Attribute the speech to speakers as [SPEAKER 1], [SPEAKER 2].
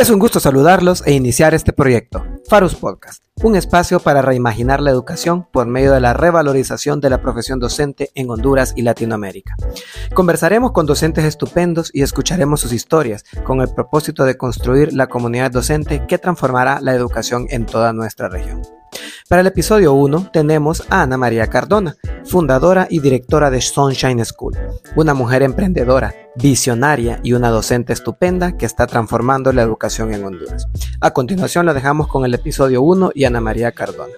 [SPEAKER 1] Es un gusto saludarlos e iniciar este proyecto, Farus Podcast, un espacio para reimaginar la educación por medio de la revalorización de la profesión docente en Honduras y Latinoamérica. Conversaremos con docentes estupendos y escucharemos sus historias con el propósito de construir la comunidad docente que transformará la educación en toda nuestra región. Para el episodio 1 tenemos a Ana María Cardona, fundadora y directora de Sunshine School, una mujer emprendedora, visionaria y una docente estupenda que está transformando la educación en Honduras. A continuación la dejamos con el episodio 1 y Ana María Cardona.